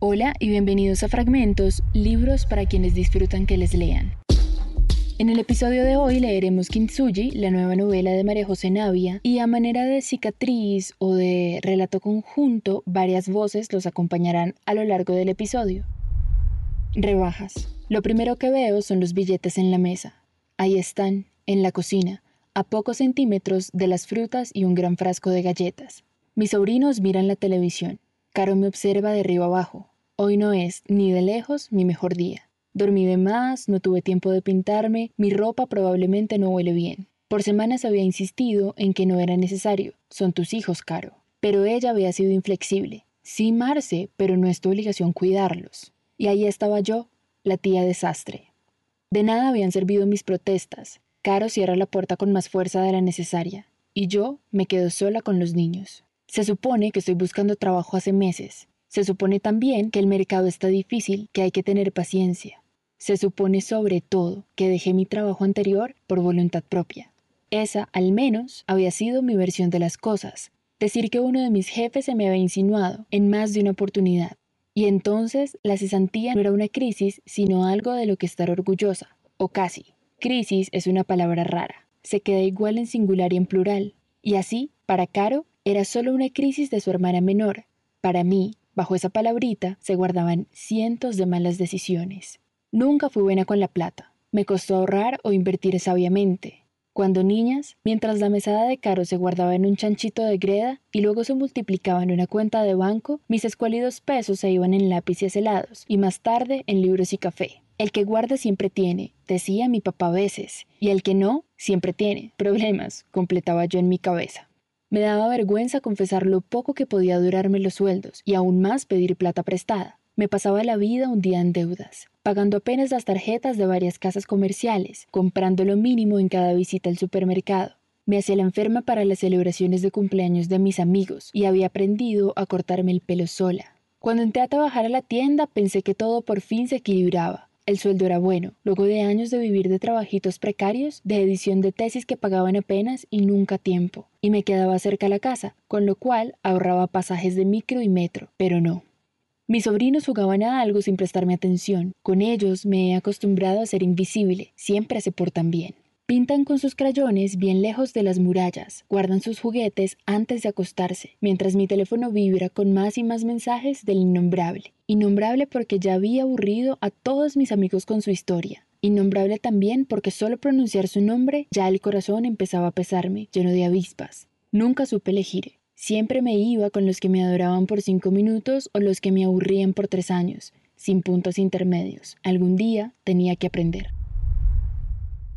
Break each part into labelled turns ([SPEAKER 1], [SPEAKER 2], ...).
[SPEAKER 1] Hola y bienvenidos a Fragmentos, libros para quienes disfrutan que les lean. En el episodio de hoy leeremos Kintsugi, la nueva novela de María José Navia, y a manera de cicatriz o de relato conjunto, varias voces los acompañarán a lo largo del episodio. Rebajas. Lo primero que veo son los billetes en la mesa. Ahí están, en la cocina, a pocos centímetros de las frutas y un gran frasco de galletas. Mis sobrinos miran la televisión. Caro me observa de arriba abajo. Hoy no es, ni de lejos, mi mejor día. Dormí de más, no tuve tiempo de pintarme, mi ropa probablemente no huele bien. Por semanas había insistido en que no era necesario. Son tus hijos, Caro. Pero ella había sido inflexible. Sí, Marce, pero no es tu obligación cuidarlos. Y ahí estaba yo, la tía desastre. De nada habían servido mis protestas. Caro cierra la puerta con más fuerza de la necesaria, y yo me quedo sola con los niños. Se supone que estoy buscando trabajo hace meses. Se supone también que el mercado está difícil, que hay que tener paciencia. Se supone sobre todo que dejé mi trabajo anterior por voluntad propia. Esa, al menos, había sido mi versión de las cosas. Decir que uno de mis jefes se me había insinuado en más de una oportunidad. Y entonces la cesantía no era una crisis, sino algo de lo que estar orgullosa. O casi. Crisis es una palabra rara. Se queda igual en singular y en plural. Y así, para Caro, era solo una crisis de su hermana menor. Para mí, bajo esa palabrita, se guardaban cientos de malas decisiones. Nunca fui buena con la plata. Me costó ahorrar o invertir sabiamente. Cuando niñas, mientras la mesada de caro se guardaba en un chanchito de greda y luego se multiplicaba en una cuenta de banco, mis escuálidos pesos se iban en lápices helados y más tarde en libros y café. El que guarda siempre tiene, decía mi papá a veces, y el que no, siempre tiene. Problemas, completaba yo en mi cabeza. Me daba vergüenza confesar lo poco que podía durarme los sueldos y aún más pedir plata prestada. Me pasaba la vida un día en deudas, pagando apenas las tarjetas de varias casas comerciales, comprando lo mínimo en cada visita al supermercado. Me hacía la enferma para las celebraciones de cumpleaños de mis amigos y había aprendido a cortarme el pelo sola. Cuando entré a trabajar a la tienda pensé que todo por fin se equilibraba, el sueldo era bueno, luego de años de vivir de trabajitos precarios, de edición de tesis que pagaban apenas y nunca tiempo, y me quedaba cerca a la casa, con lo cual ahorraba pasajes de micro y metro, pero no. Mis sobrinos jugaban a algo sin prestarme atención. Con ellos me he acostumbrado a ser invisible, siempre se portan bien. Pintan con sus crayones bien lejos de las murallas, guardan sus juguetes antes de acostarse, mientras mi teléfono vibra con más y más mensajes del innombrable. Innombrable porque ya había aburrido a todos mis amigos con su historia. Innombrable también porque solo pronunciar su nombre ya el corazón empezaba a pesarme, lleno de avispas. Nunca supe elegir. Siempre me iba con los que me adoraban por cinco minutos o los que me aburrían por tres años, sin puntos intermedios. Algún día tenía que aprender.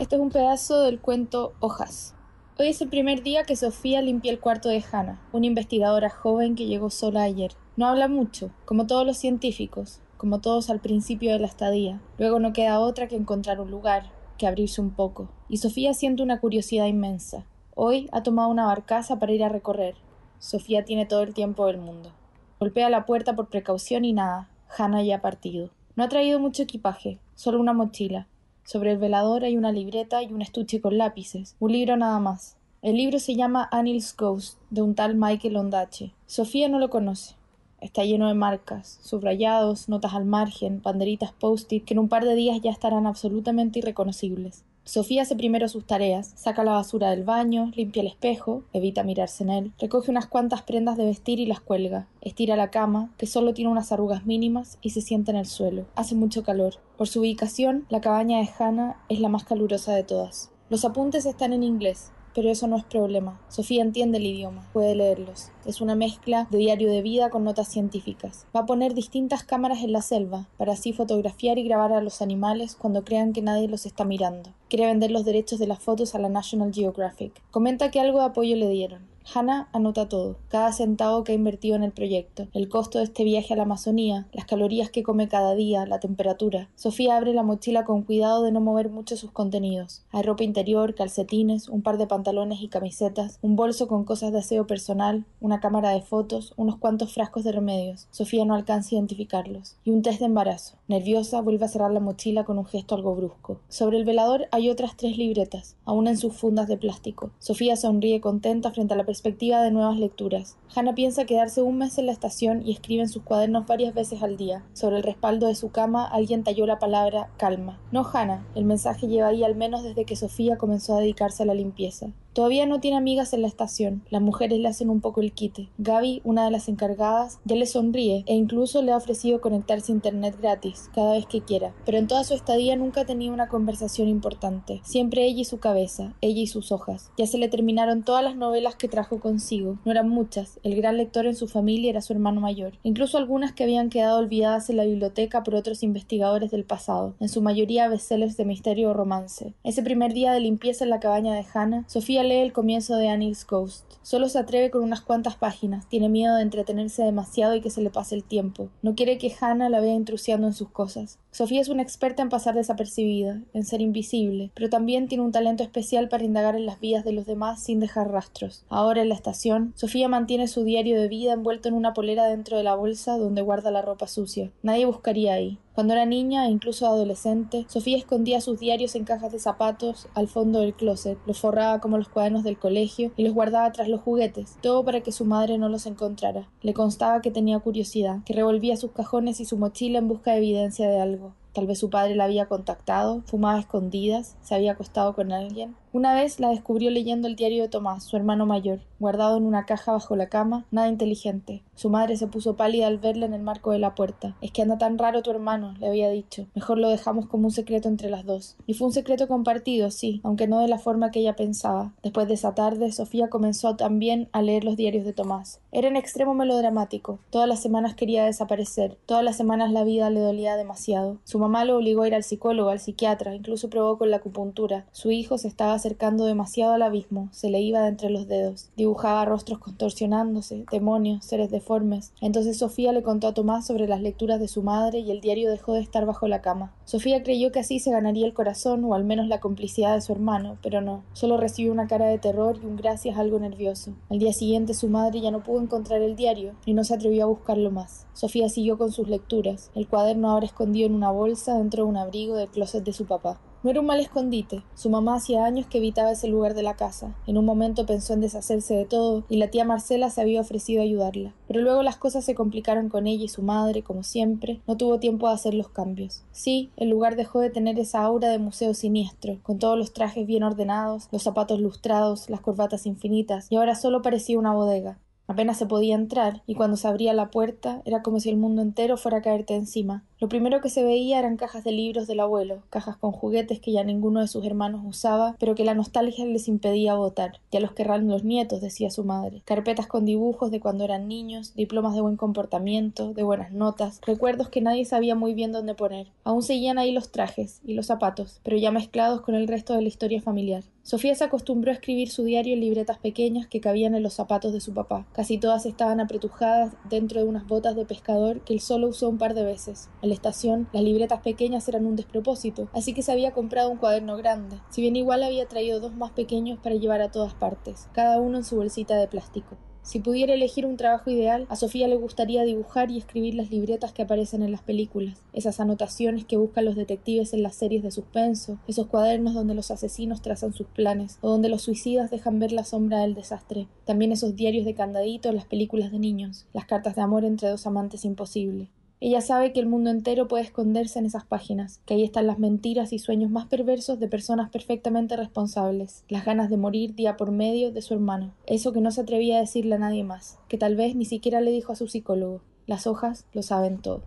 [SPEAKER 2] Este es un pedazo del cuento Hojas. Hoy es el primer día que Sofía limpia el cuarto de Hannah, una investigadora joven que llegó sola ayer. No habla mucho, como todos los científicos, como todos al principio de la estadía. Luego no queda otra que encontrar un lugar, que abrirse un poco. Y Sofía siente una curiosidad inmensa. Hoy ha tomado una barcaza para ir a recorrer. Sofía tiene todo el tiempo del mundo. Golpea la puerta por precaución y nada. Hannah ya ha partido. No ha traído mucho equipaje, solo una mochila, sobre el velador hay una libreta y un estuche con lápices. Un libro nada más. El libro se llama Anil's Ghost, de un tal Michael Ondache. Sofía no lo conoce. Está lleno de marcas, subrayados, notas al margen, banderitas post-it que en un par de días ya estarán absolutamente irreconocibles. Sofía hace primero sus tareas, saca la basura del baño, limpia el espejo, evita mirarse en él, recoge unas cuantas prendas de vestir y las cuelga, estira la cama, que solo tiene unas arrugas mínimas, y se sienta en el suelo. Hace mucho calor. Por su ubicación, la cabaña de Hannah es la más calurosa de todas. Los apuntes están en inglés, pero eso no es problema. Sofía entiende el idioma, puede leerlos. Es una mezcla de diario de vida con notas científicas. Va a poner distintas cámaras en la selva, para así fotografiar y grabar a los animales cuando crean que nadie los está mirando. Quiere vender los derechos de las fotos a la National Geographic. Comenta que algo de apoyo le dieron. Hannah anota todo, cada centavo que ha invertido en el proyecto, el costo de este viaje a la Amazonía, las calorías que come cada día, la temperatura. Sofía abre la mochila con cuidado de no mover mucho sus contenidos. Hay ropa interior, calcetines, un par de pantalones y camisetas, un bolso con cosas de aseo personal, una cámara de fotos, unos cuantos frascos de remedios. Sofía no alcanza a identificarlos. Y un test de embarazo. Nerviosa, vuelve a cerrar la mochila con un gesto algo brusco. Sobre el velador hay otras tres libretas, aún en sus fundas de plástico. Sofía sonríe contenta frente a la perspectiva de nuevas lecturas. Hannah piensa quedarse un mes en la estación y escribe en sus cuadernos varias veces al día. Sobre el respaldo de su cama alguien talló la palabra calma. No Hannah, el mensaje lleva ahí al menos desde que Sofía comenzó a dedicarse a la limpieza. Todavía no tiene amigas en la estación. Las mujeres le hacen un poco el quite. Gaby, una de las encargadas, ya le sonríe e incluso le ha ofrecido conectarse a internet gratis cada vez que quiera. Pero en toda su estadía nunca tenía una conversación importante. Siempre ella y su cabeza, ella y sus hojas. Ya se le terminaron todas las novelas que trajo consigo. No eran muchas. El gran lector en su familia era su hermano mayor. Incluso algunas que habían quedado olvidadas en la biblioteca por otros investigadores del pasado. En su mayoría bestsellers de misterio o romance. Ese primer día de limpieza en la cabaña de Hannah, Sofía lee el comienzo de Annie's Ghost. Solo se atreve con unas cuantas páginas, tiene miedo de entretenerse demasiado y que se le pase el tiempo. No quiere que Hannah la vea intrusiando en sus cosas. Sofía es una experta en pasar desapercibida, en ser invisible, pero también tiene un talento especial para indagar en las vidas de los demás sin dejar rastros. Ahora en la estación, Sofía mantiene su diario de vida envuelto en una polera dentro de la bolsa donde guarda la ropa sucia. Nadie buscaría ahí. Cuando era niña e incluso adolescente, Sofía escondía sus diarios en cajas de zapatos al fondo del closet, los forraba como los cuadernos del colegio y los guardaba tras los juguetes, todo para que su madre no los encontrara. Le constaba que tenía curiosidad, que revolvía sus cajones y su mochila en busca de evidencia de algo. Tal vez su padre la había contactado, fumaba escondidas, se había acostado con alguien. Una vez la descubrió leyendo el diario de Tomás, su hermano mayor, guardado en una caja bajo la cama, nada inteligente. Su madre se puso pálida al verla en el marco de la puerta. Es que anda tan raro tu hermano, le había dicho. Mejor lo dejamos como un secreto entre las dos. Y fue un secreto compartido, sí, aunque no de la forma que ella pensaba. Después de esa tarde, Sofía comenzó también a leer los diarios de Tomás. Era en extremo melodramático. Todas las semanas quería desaparecer. Todas las semanas la vida le dolía demasiado. Su mamá lo obligó a ir al psicólogo, al psiquiatra, incluso probó con la acupuntura. Su hijo se estaba acercando demasiado al abismo, se le iba de entre los dedos. Dibujaba rostros contorsionándose, demonios, seres deformes. Entonces Sofía le contó a Tomás sobre las lecturas de su madre y el diario dejó de estar bajo la cama. Sofía creyó que así se ganaría el corazón o al menos la complicidad de su hermano, pero no. Solo recibió una cara de terror y un gracias algo nervioso. Al día siguiente su madre ya no pudo encontrar el diario y no se atrevió a buscarlo más. Sofía siguió con sus lecturas, el cuaderno ahora escondido en una bolsa dentro de un abrigo del closet de su papá. No era un mal escondite. Su mamá hacía años que evitaba ese lugar de la casa. En un momento pensó en deshacerse de todo y la tía Marcela se había ofrecido a ayudarla. Pero luego las cosas se complicaron con ella y su madre, como siempre, no tuvo tiempo de hacer los cambios. Sí, el lugar dejó de tener esa aura de museo siniestro, con todos los trajes bien ordenados, los zapatos lustrados, las corbatas infinitas, y ahora solo parecía una bodega. Apenas se podía entrar, y cuando se abría la puerta era como si el mundo entero fuera a caerte encima. Lo primero que se veía eran cajas de libros del abuelo, cajas con juguetes que ya ninguno de sus hermanos usaba, pero que la nostalgia les impedía botar. Ya los querrán los nietos, decía su madre. Carpetas con dibujos de cuando eran niños, diplomas de buen comportamiento, de buenas notas, recuerdos que nadie sabía muy bien dónde poner. Aún seguían ahí los trajes y los zapatos, pero ya mezclados con el resto de la historia familiar. Sofía se acostumbró a escribir su diario en libretas pequeñas que cabían en los zapatos de su papá. Casi todas estaban apretujadas dentro de unas botas de pescador que él solo usó un par de veces. La estación, las libretas pequeñas eran un despropósito, así que se había comprado un cuaderno grande. Si bien igual había traído dos más pequeños para llevar a todas partes, cada uno en su bolsita de plástico. Si pudiera elegir un trabajo ideal, a Sofía le gustaría dibujar y escribir las libretas que aparecen en las películas, esas anotaciones que buscan los detectives en las series de suspenso, esos cuadernos donde los asesinos trazan sus planes o donde los suicidas dejan ver la sombra del desastre, también esos diarios de candadito en las películas de niños, las cartas de amor entre dos amantes imposible. Ella sabe que el mundo entero puede esconderse en esas páginas, que ahí están las mentiras y sueños más perversos de personas perfectamente responsables, las ganas de morir día por medio de su hermano, eso que no se atrevía a decirle a nadie más, que tal vez ni siquiera le dijo a su psicólogo. Las hojas lo saben todo.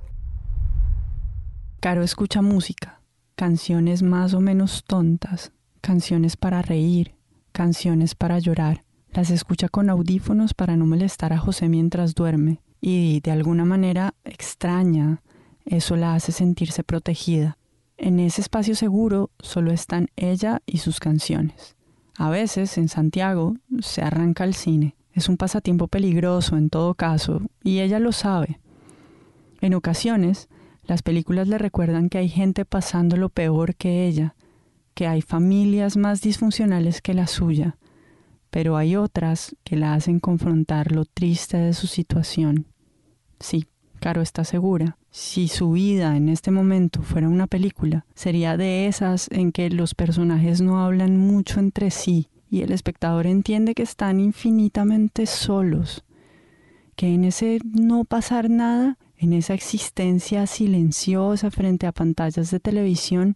[SPEAKER 3] Caro escucha música, canciones más o menos tontas, canciones para reír, canciones para llorar. Las escucha con audífonos para no molestar a José mientras duerme y de alguna manera extraña, eso la hace sentirse protegida. En ese espacio seguro solo están ella y sus canciones. A veces, en Santiago, se arranca el cine. Es un pasatiempo peligroso en todo caso, y ella lo sabe. En ocasiones, las películas le recuerdan que hay gente pasando lo peor que ella, que hay familias más disfuncionales que la suya, pero hay otras que la hacen confrontar lo triste de su situación. Sí, Caro está segura. Si su vida en este momento fuera una película, sería de esas en que los personajes no hablan mucho entre sí y el espectador entiende que están infinitamente solos, que en ese no pasar nada, en esa existencia silenciosa frente a pantallas de televisión,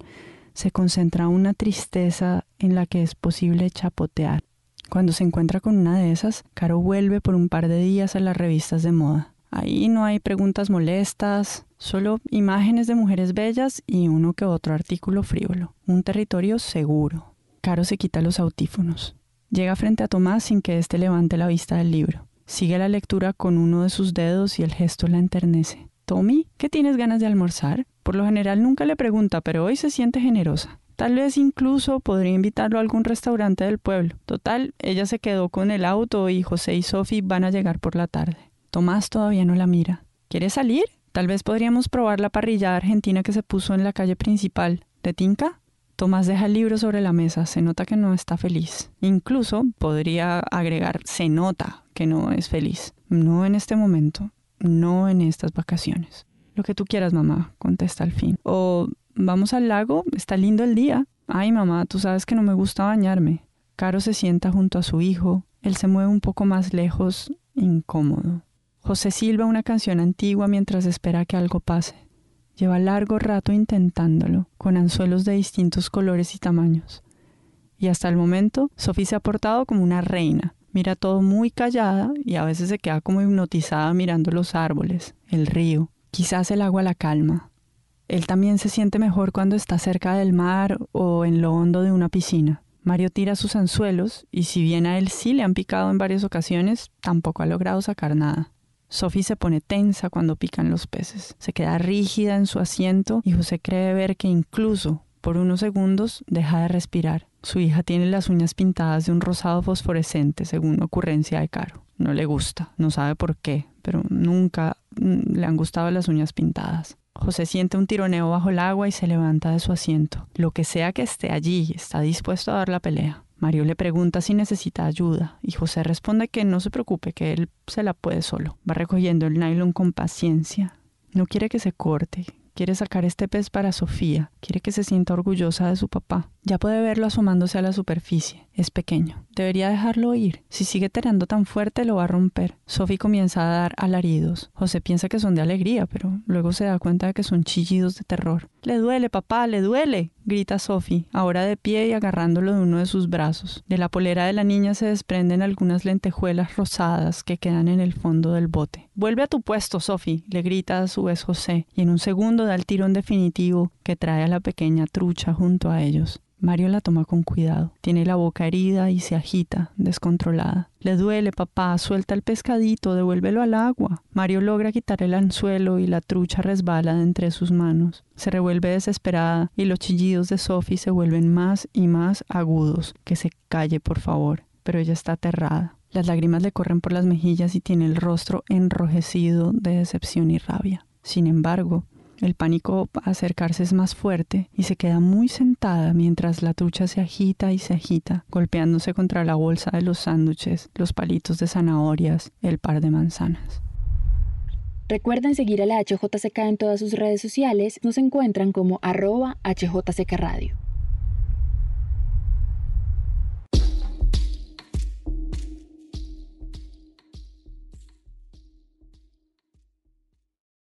[SPEAKER 3] se concentra una tristeza en la que es posible chapotear. Cuando se encuentra con una de esas, Caro vuelve por un par de días a las revistas de moda. Ahí no hay preguntas molestas, solo imágenes de mujeres bellas y uno que otro artículo frívolo. Un territorio seguro. Caro se quita los autífonos. Llega frente a Tomás sin que éste levante la vista del libro. Sigue la lectura con uno de sus dedos y el gesto la enternece. Tommy, ¿qué tienes ganas de almorzar? Por lo general nunca le pregunta, pero hoy se siente generosa. Tal vez incluso podría invitarlo a algún restaurante del pueblo. Total, ella se quedó con el auto y José y Sophie van a llegar por la tarde. Tomás todavía no la mira. ¿Quieres salir? Tal vez podríamos probar la parrilla argentina que se puso en la calle principal. ¿De Tinca? Tomás deja el libro sobre la mesa, se nota que no está feliz. Incluso podría agregar, se nota que no es feliz. No en este momento, no en estas vacaciones. Lo que tú quieras, mamá, contesta al fin. O vamos al lago, está lindo el día. Ay, mamá, tú sabes que no me gusta bañarme. Caro se sienta junto a su hijo. Él se mueve un poco más lejos, incómodo. José silba una canción antigua mientras espera que algo pase. Lleva largo rato intentándolo, con anzuelos de distintos colores y tamaños. Y hasta el momento, Sophie se ha portado como una reina. Mira todo muy callada y a veces se queda como hipnotizada mirando los árboles, el río, quizás el agua la calma. Él también se siente mejor cuando está cerca del mar o en lo hondo de una piscina. Mario tira sus anzuelos y si bien a él sí le han picado en varias ocasiones, tampoco ha logrado sacar nada. Sophie se pone tensa cuando pican los peces. Se queda rígida en su asiento y José cree ver que incluso por unos segundos deja de respirar. Su hija tiene las uñas pintadas de un rosado fosforescente, según ocurrencia de Caro. No le gusta, no sabe por qué, pero nunca mm, le han gustado las uñas pintadas. José siente un tironeo bajo el agua y se levanta de su asiento. Lo que sea que esté allí está dispuesto a dar la pelea. Mario le pregunta si necesita ayuda y José responde que no se preocupe, que él se la puede solo. Va recogiendo el nylon con paciencia. No quiere que se corte, quiere sacar este pez para Sofía, quiere que se sienta orgullosa de su papá. Ya puede verlo asomándose a la superficie. Es pequeño. Debería dejarlo ir. Si sigue tirando tan fuerte lo va a romper. Sophie comienza a dar alaridos. José piensa que son de alegría, pero luego se da cuenta de que son chillidos de terror. Le duele, papá, le duele, grita Sophie, ahora de pie y agarrándolo de uno de sus brazos. De la polera de la niña se desprenden algunas lentejuelas rosadas que quedan en el fondo del bote. Vuelve a tu puesto, Sophie, le grita a su vez José, y en un segundo da el tirón definitivo que trae a la pequeña trucha junto a ellos. Mario la toma con cuidado. Tiene la boca herida y se agita, descontrolada. Le duele, papá, suelta el pescadito, devuélvelo al agua. Mario logra quitar el anzuelo y la trucha resbala de entre sus manos. Se revuelve desesperada y los chillidos de Sophie se vuelven más y más agudos. Que se calle, por favor. Pero ella está aterrada. Las lágrimas le corren por las mejillas y tiene el rostro enrojecido de decepción y rabia. Sin embargo, el pánico acercarse es más fuerte y se queda muy sentada mientras la trucha se agita y se agita, golpeándose contra la bolsa de los sándwiches, los palitos de zanahorias, el par de manzanas.
[SPEAKER 1] Recuerden seguir a la HJCK en todas sus redes sociales, nos encuentran como arroba Radio.